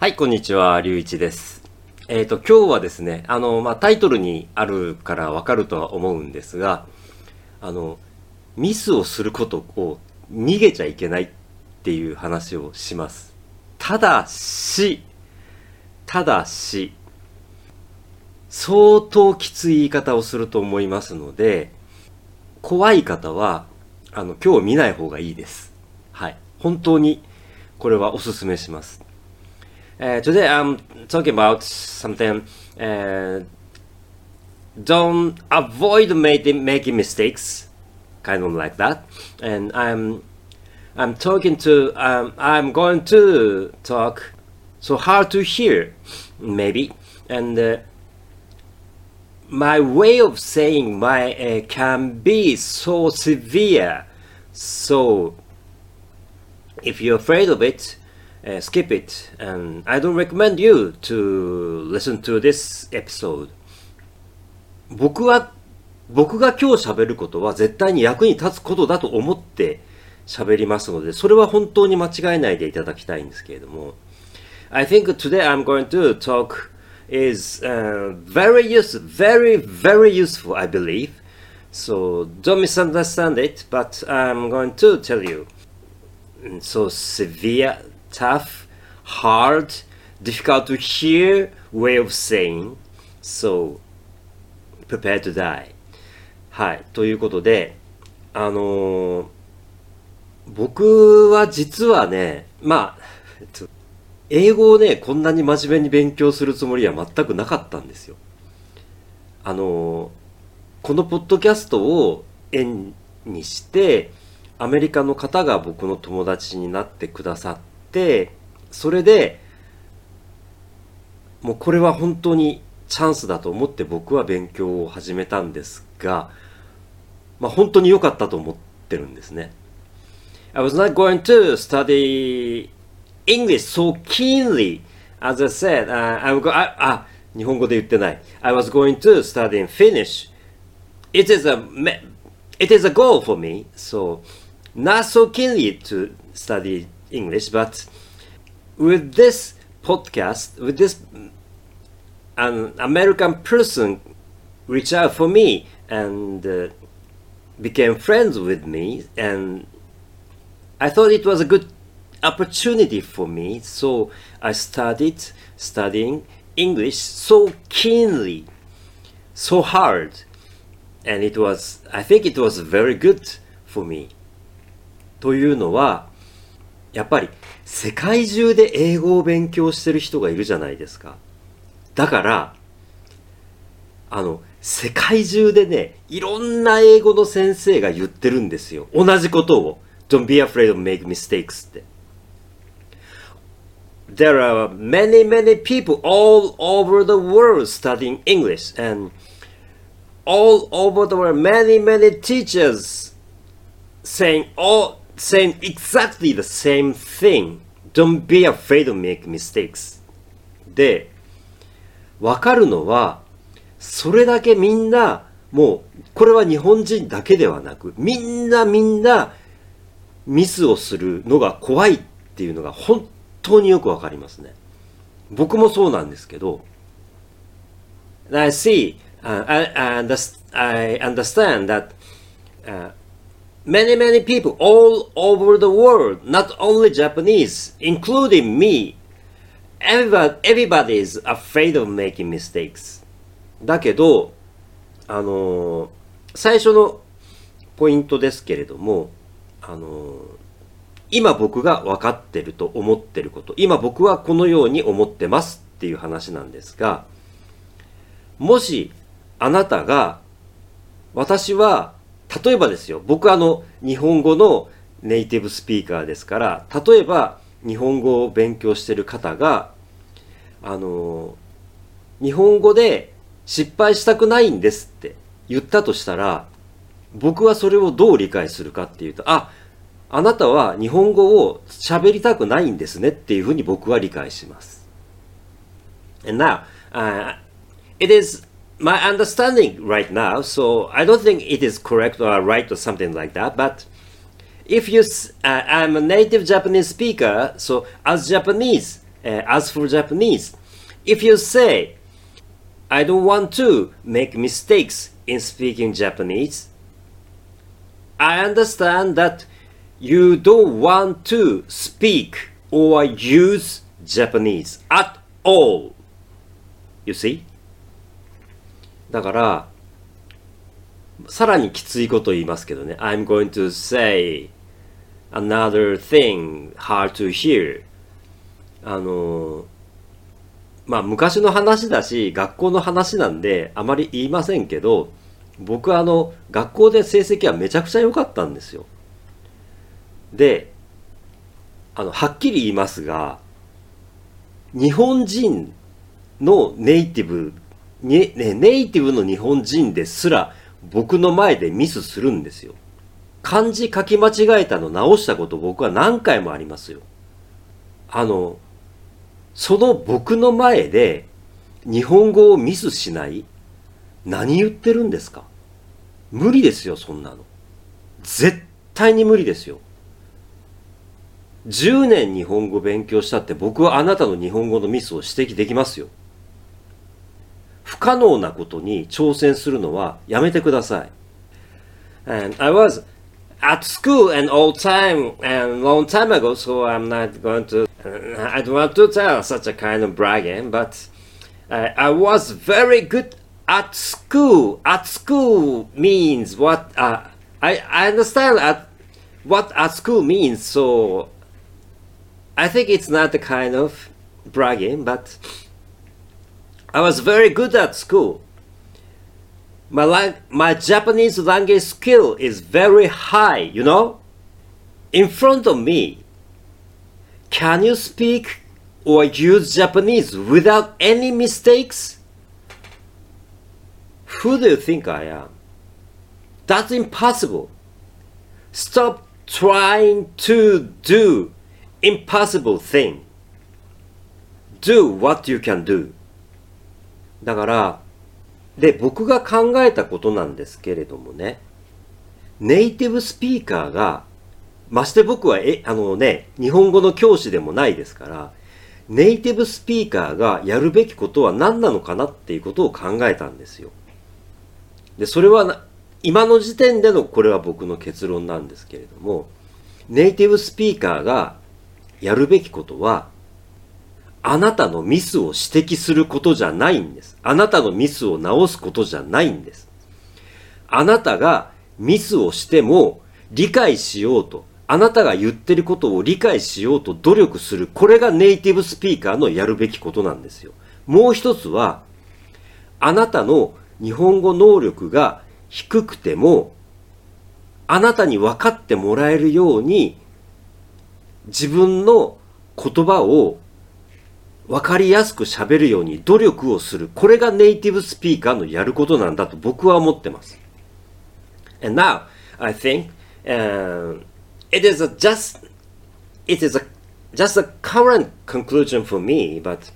はい、こんにちは、りゅういちです。えっ、と、今日はですね、あの、まあ、タイトルにあるからわかるとは思うんですが、あの、ミスをすることを逃げちゃいけないっていう話をします。ただし、ただし、相当きつい言い方をすると思いますので、怖い方は、あの、今日見ない方がいいです。はい。本当に、これはお勧めします。Uh, today I'm talking about something. Uh, don't avoid making making mistakes, kind of like that. And I'm I'm talking to um, I'm going to talk so hard to hear, maybe. And uh, my way of saying my uh, can be so severe. So if you're afraid of it, uh, skip it. And I don't recommend you to listen to this episode. 僕は、僕が今日喋ることは絶対に役に立つことだと思って喋りますので、それは本当に間違えないでいただきたいんですけれども。I think today I'm going to talk is uh, very use, very, very useful, I believe. So don't misunderstand it, but I'm going to tell you. So severe, tough, hard, difficult to hear way of saying. So prepare to die. はい。ということで、あのー僕は実はね、まあ、えっと、英語をね、こんなに真面目に勉強するつもりは全くなかったんですよ。あの、このポッドキャストを縁にして、アメリカの方が僕の友達になってくださって、それで、もうこれは本当にチャンスだと思って僕は勉強を始めたんですが、まあ本当に良かったと思ってるんですね。I was not going to study English so keenly. As I said, uh, I'm go- あ、あ、日本語で言ってない。I was going to study in Finnish. It is a, me- it is a goal for me. So, not so keenly to study English, but with this podcast, with this an American person reached out for me and uh, became friends with me and I thought it was a good opportunity for me, so I started studying English so keenly, so hard, and it was, I think it was very good for me. というのは、 やっぱり世界中で英語を勉強してる人がいるじゃないですか。だから、あの、世界中でね、いろんな英語の先生が言ってるんですよ。同じことを。Don't be afraid of make mistakes って。There are many, many people all over the world studying English and all over the world, many, many teachers saying all, saying exactly the same thing. Don't be afraid to make mistakes. で、わかるのは、それだけみんな、もう、これは日本人だけではなく、みんなみんな、ミスをするのが怖いっていうのが本当によくわかりますね。僕もそうなんですけど、I see, uh, I, I, underst- I understand that uh, many, many people all over the world, not only Japanese, including me, everybody, is afraid of making mistakes. だけど、あのー最初のポイントですけれども、あのー今僕が分かってると思ってること、今僕はこのように思ってますっていう話なんですが、もしあなたが、私は、例えばですよ、僕はあの、日本語のネイティブスピーカーですから、例えば日本語を勉強してる方が、あの日本語で失敗したくないんですって言ったとしたら、僕はそれをどう理解するかっていうと、あ、あなたは日本語を喋りたくないんですねっていうふうに僕は理解します。And now, uh, it is my understanding right now, so I don't think it is correct or right or something like that, but if you, uh, I'm a native Japanese speaker, so as Japanese, uh, as for Japanese, if you say, I don't want to make mistakes in speaking Japanese, I understand that you don't want to speak or use Japanese at all. You see? だから、さらにきついこと言いますけどね。I'm going to say another thing hard to hear. あの、まあ昔の話だし、学校の話なんであまり言いませんけど、僕はあの、学校で成績はめちゃくちゃ良かったんですよ。で、あの、はっきり言いますが、日本人のネイティブ、ね、ネイティブの日本人ですら僕の前でミスするんですよ。漢字書き間違えたの直したこと僕は何回もありますよ。あの、その僕の前で日本語をミスしない何言ってるんですか？無理ですよ、そんなの。絶対に無理ですよ。10年日本語勉強したって僕はあなたの日本語のミスを指摘できますよ。不可能なことに挑戦するのはやめてください。And I was at school an old time and long time ago, so I'm not going to, I don't want to tell such a kind of bragging, but uh, I was very good at school. At school means what, uh, I, I understand at, what at school means, so I think it's not the kind of bragging, but I was very good at school. My, lang- my Japanese language skill is very high, you know? In front of me, can you speak or use Japanese without any mistakes? Who do you think I am? That's impossible. Stop trying to do impossible thing. Do what you can do. だから、で、僕が考えたことなんですけれどもね、ネイティブスピーカーが、まして僕は、え、あのね、日本語の教師でもないですから、ネイティブスピーカーがやるべきことは何なのかなっていうことを考えたんですよ。で、それはな、今の時点でのこれは僕の結論なんですけれども、ネイティブスピーカーがやるべきことは、あなたのミスを指摘することじゃないんです。あなたのミスを直すことじゃないんです。あなたがミスをしても理解しようと、あなたが言ってることを理解しようと努力する。これがネイティブスピーカーのやるべきことなんですよ。もう一つは、あなたの日本語能力が低くても、あなたに分かってもらえるように、自分の言葉を分かりやすく喋るように努力をする。これがネイティブスピーカーのやることなんだと僕は思ってます。And now, I think, um, it is a just, it is a, just a current conclusion for me, but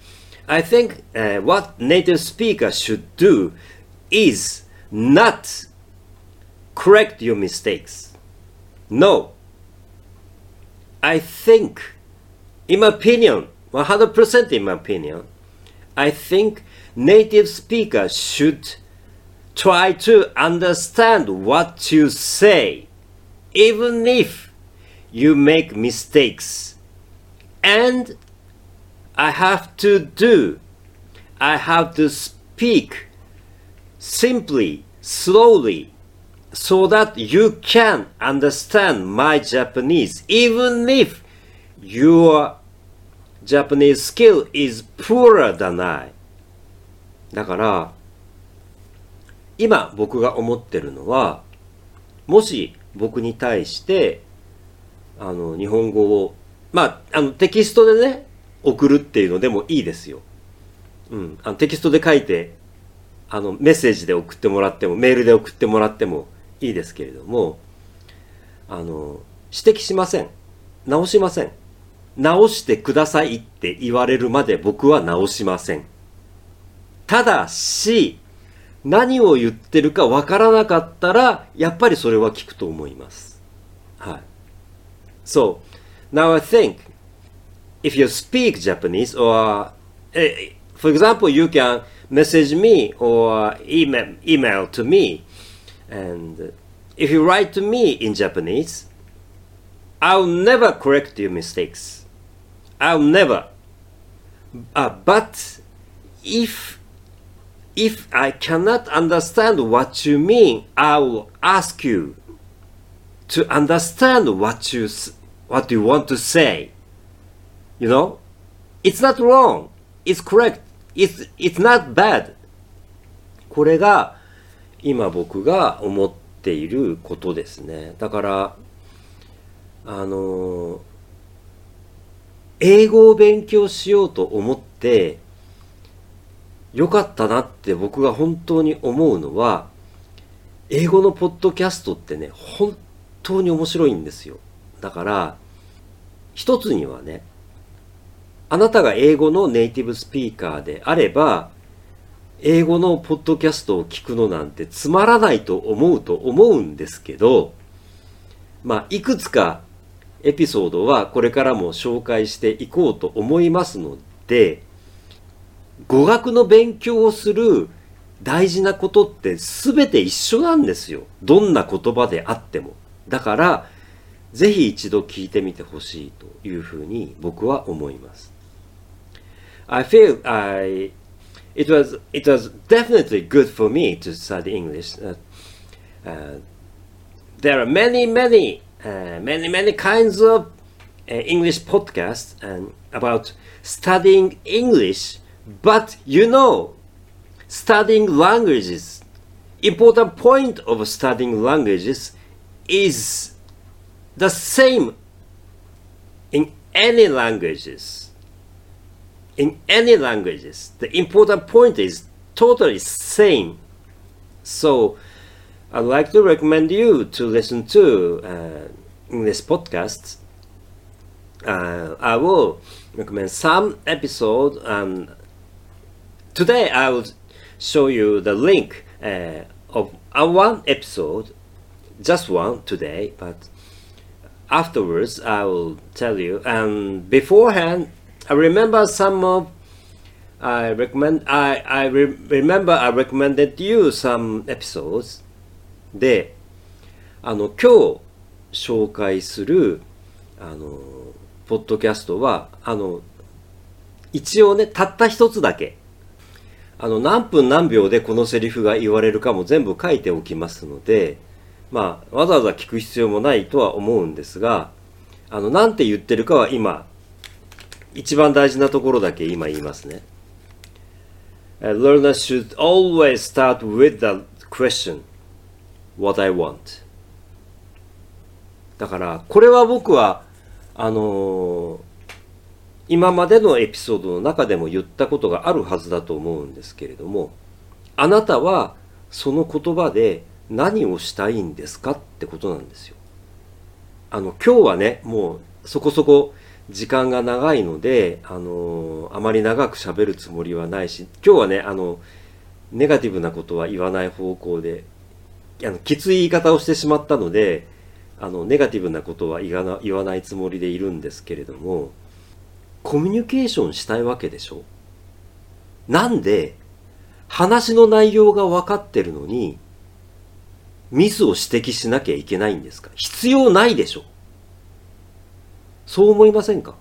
I think uh, what native speaker should do is not correct your mistakes. No. I think, in my opinion, 100% in my opinion, I think native speakers should try to understand what you say, even if you make mistakes. And I have to do, I have to speak simply, slowly, so that you can understand my Japanese, even if your Japanese skill is poorer than I. だから、今僕が思ってるのは、もし僕に対して、あの、日本語を、まあ、あの、テキストでね、送るっていうのでもいいですよ。うん。あのテキストで書いて、あの、メッセージで送ってもらっても、メールで送ってもらってもいいですけれども、あの、指摘しません。直しません。直してくださいって言われるまで僕は直しません。ただし、何を言ってるかわからなかったら、やっぱりそれは聞くと思います。はい。So, now I think, if you speak Japanese or for example you can message me or email email to me and if you write to me in Japanese I'll never correct your mistakes I'll never uh, but if if I cannot understand what you mean, I will ask you to understand what you what you want to say. You know, it's not wrong. It's correct. It's it's not bad. これが今僕が思っていることですね。だからあの英語を勉強しようと思って良かったなって僕が本当に思うのは、英語のポッドキャストってね、本当に面白いんですよ。だから、一つにはね、あなたが英語のネイティブスピーカーであれば、英語のポッドキャストを聞くのなんてつまらないと思うと思うんですけど、まあ、いくつかエピソードはこれからも紹介していこうと思いますので、語学の勉強をする大事なことって全て一緒なんですよ。どんな言葉であっても。だから、ぜひ一度聞いてみてほしいというふうに僕は思います。I feel I it was it was definitely good for me to study English. Uh, uh, there are many many Eh, many many kinds of eh, English podcasts and about studying English But you know, studying languages, important point of studying languages is the same in any languages. In any languages, the important point is totally same. So, I'd like to recommend you to listen to uh, English podcasts. Uh, I will recommend some episode and Today I will show you the link uh, of one episode, just one today, but afterwards I will tell you. And beforehand, I remember some of I recommend I I re remember I recommended you some episodes であの今日紹介するあのポッドキャストはあの一応ねたった一つだけあの何分何秒でこのセリフが言われるかも全部書いておきますので、まあ、わざわざ聞く必要もないとは思うんですが、あの、なんて言ってるかは今、一番大事なところだけ今言いますね。learner should always start with the question, what I want. だから、これは僕は、あのー今までのエピソードの中でも言ったことがあるはずだと思うんですけれどもあなたはその言葉で何をしたいんですかってことなんですよ。あの今日はねもうそこそこ時間が長いのであのあまり長く喋るつもりはないし今日はねあのネガティブなことは言わない方向であのきつい言い方をしてしまったのであのネガティブなことは言わないつもりでいるんですけれどもコミュニケーションしたいわけでしょ？なんで話の内容が分かってるのにミスを指摘しなきゃいけないんですか？必要ないでしょ？そう思いませんか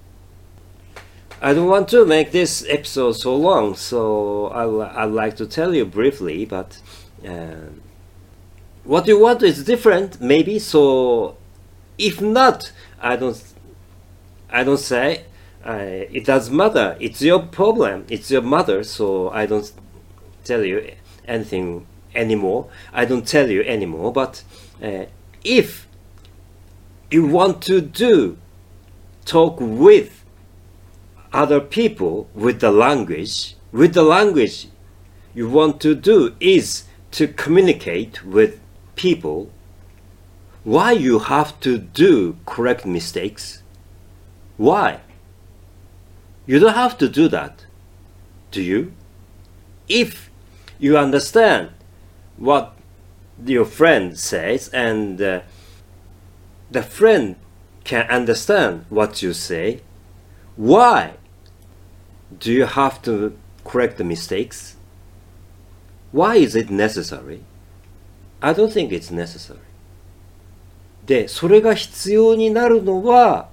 ？I don't want to make this episode so long, so I, I'd like to tell you briefly, but uh, what you want is different, maybe. So, if not, I don't, I don't say uh, it doesn't matter. It's your problem. It's your mother. So I don't tell you anything anymore. I don't tell you anymore. But uh, if you want to do talk with other people with the language, with the language you want to do is to communicate with people. Why you have to do correct mistakes? Why? You don't have to do that, do you? If you understand what your friend says and uh, the friend can understand what you say, Why do you have to correct the mistakes? Why is it necessary? I don't think it's necessary. で、それが必要になるのは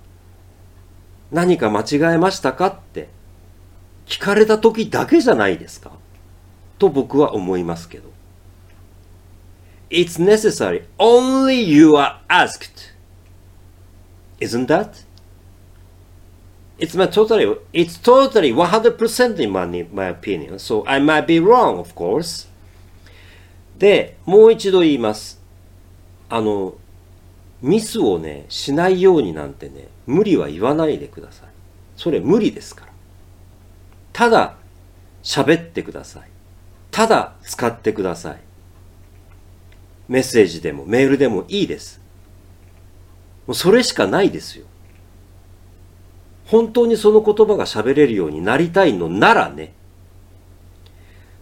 何か間違えましたかって聞かれた時だけじゃないですかと僕は思いますけど。It's necessary only you are asked. Isn't that? It's my totally, it's totally 100% in my, my opinion. So I might be wrong, of course. で、もう一度言います。あの、ミスをね、しないようになんてね、無理は言わないでください。それ無理ですから。ただ、喋ってください。ただ、使ってください。メッセージでもメールでもいいです。もうそれしかないですよ。本当にその言葉が喋れるようになりたいのならね。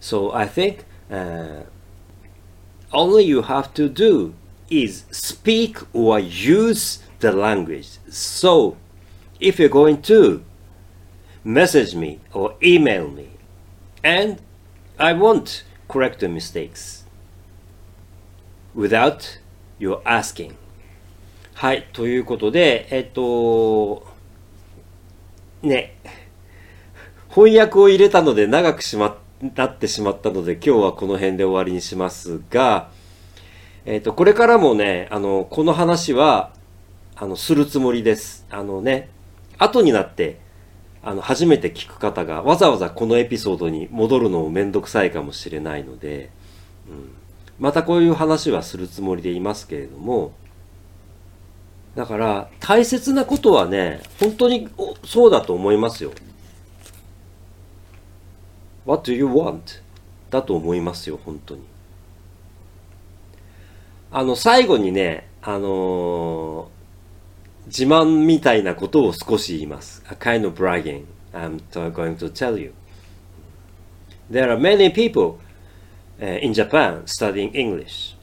So I think、uh, all you have to do is speak or use the language. So if you're going to message me or email me and I won't correct the mistakes without your asking. はい、ということで、えっと、ね、翻訳を入れたので長くしま、なってしまったので今日はこの辺で終わりにしますが、えっ、と、これからもね、あの、この話は、あの、するつもりです。あのね、後になって、あの、初めて聞く方がわざわざこのエピソードに戻るのもめんどくさいかもしれないので、うん、またこういう話はするつもりでいますけれども、だから大切なことはね、本当にそうだと思いますよ。What do you want? だと思いますよ、本当に。あの、最後にね、あのー、自慢みたいなことを少し言います。A kind of bragging I'm going to tell you. There are many people in Japan studying English.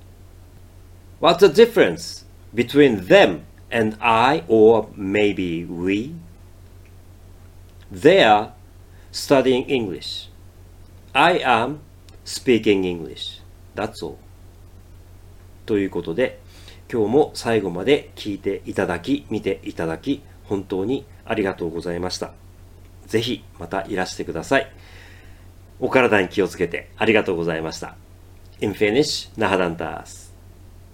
What's the difference between them and I, or maybe we? They are studying English. I am speaking English. That's all. ということで、今日も最後まで聞いていただき、見ていただき、本当にありがとうございました。ぜひまたいらしてください。お体に気をつけてありがとうございました。In Finnish, Nahadantas.